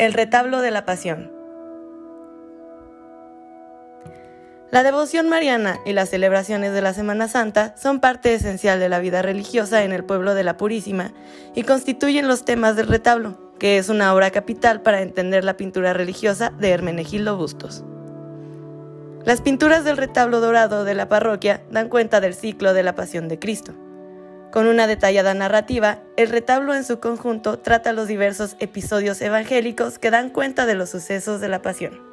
El retablo de la pasión. La devoción mariana y las celebraciones de la Semana Santa son parte esencial de la vida religiosa en el pueblo de la Purísima y constituyen los temas del retablo, que es una obra capital para entender la pintura religiosa de Hermenegildo Bustos. Las pinturas del retablo dorado de la parroquia dan cuenta del ciclo de la pasión de Cristo. Con una detallada narrativa, el retablo en su conjunto trata los diversos episodios evangélicos que dan cuenta de los sucesos de la pasión.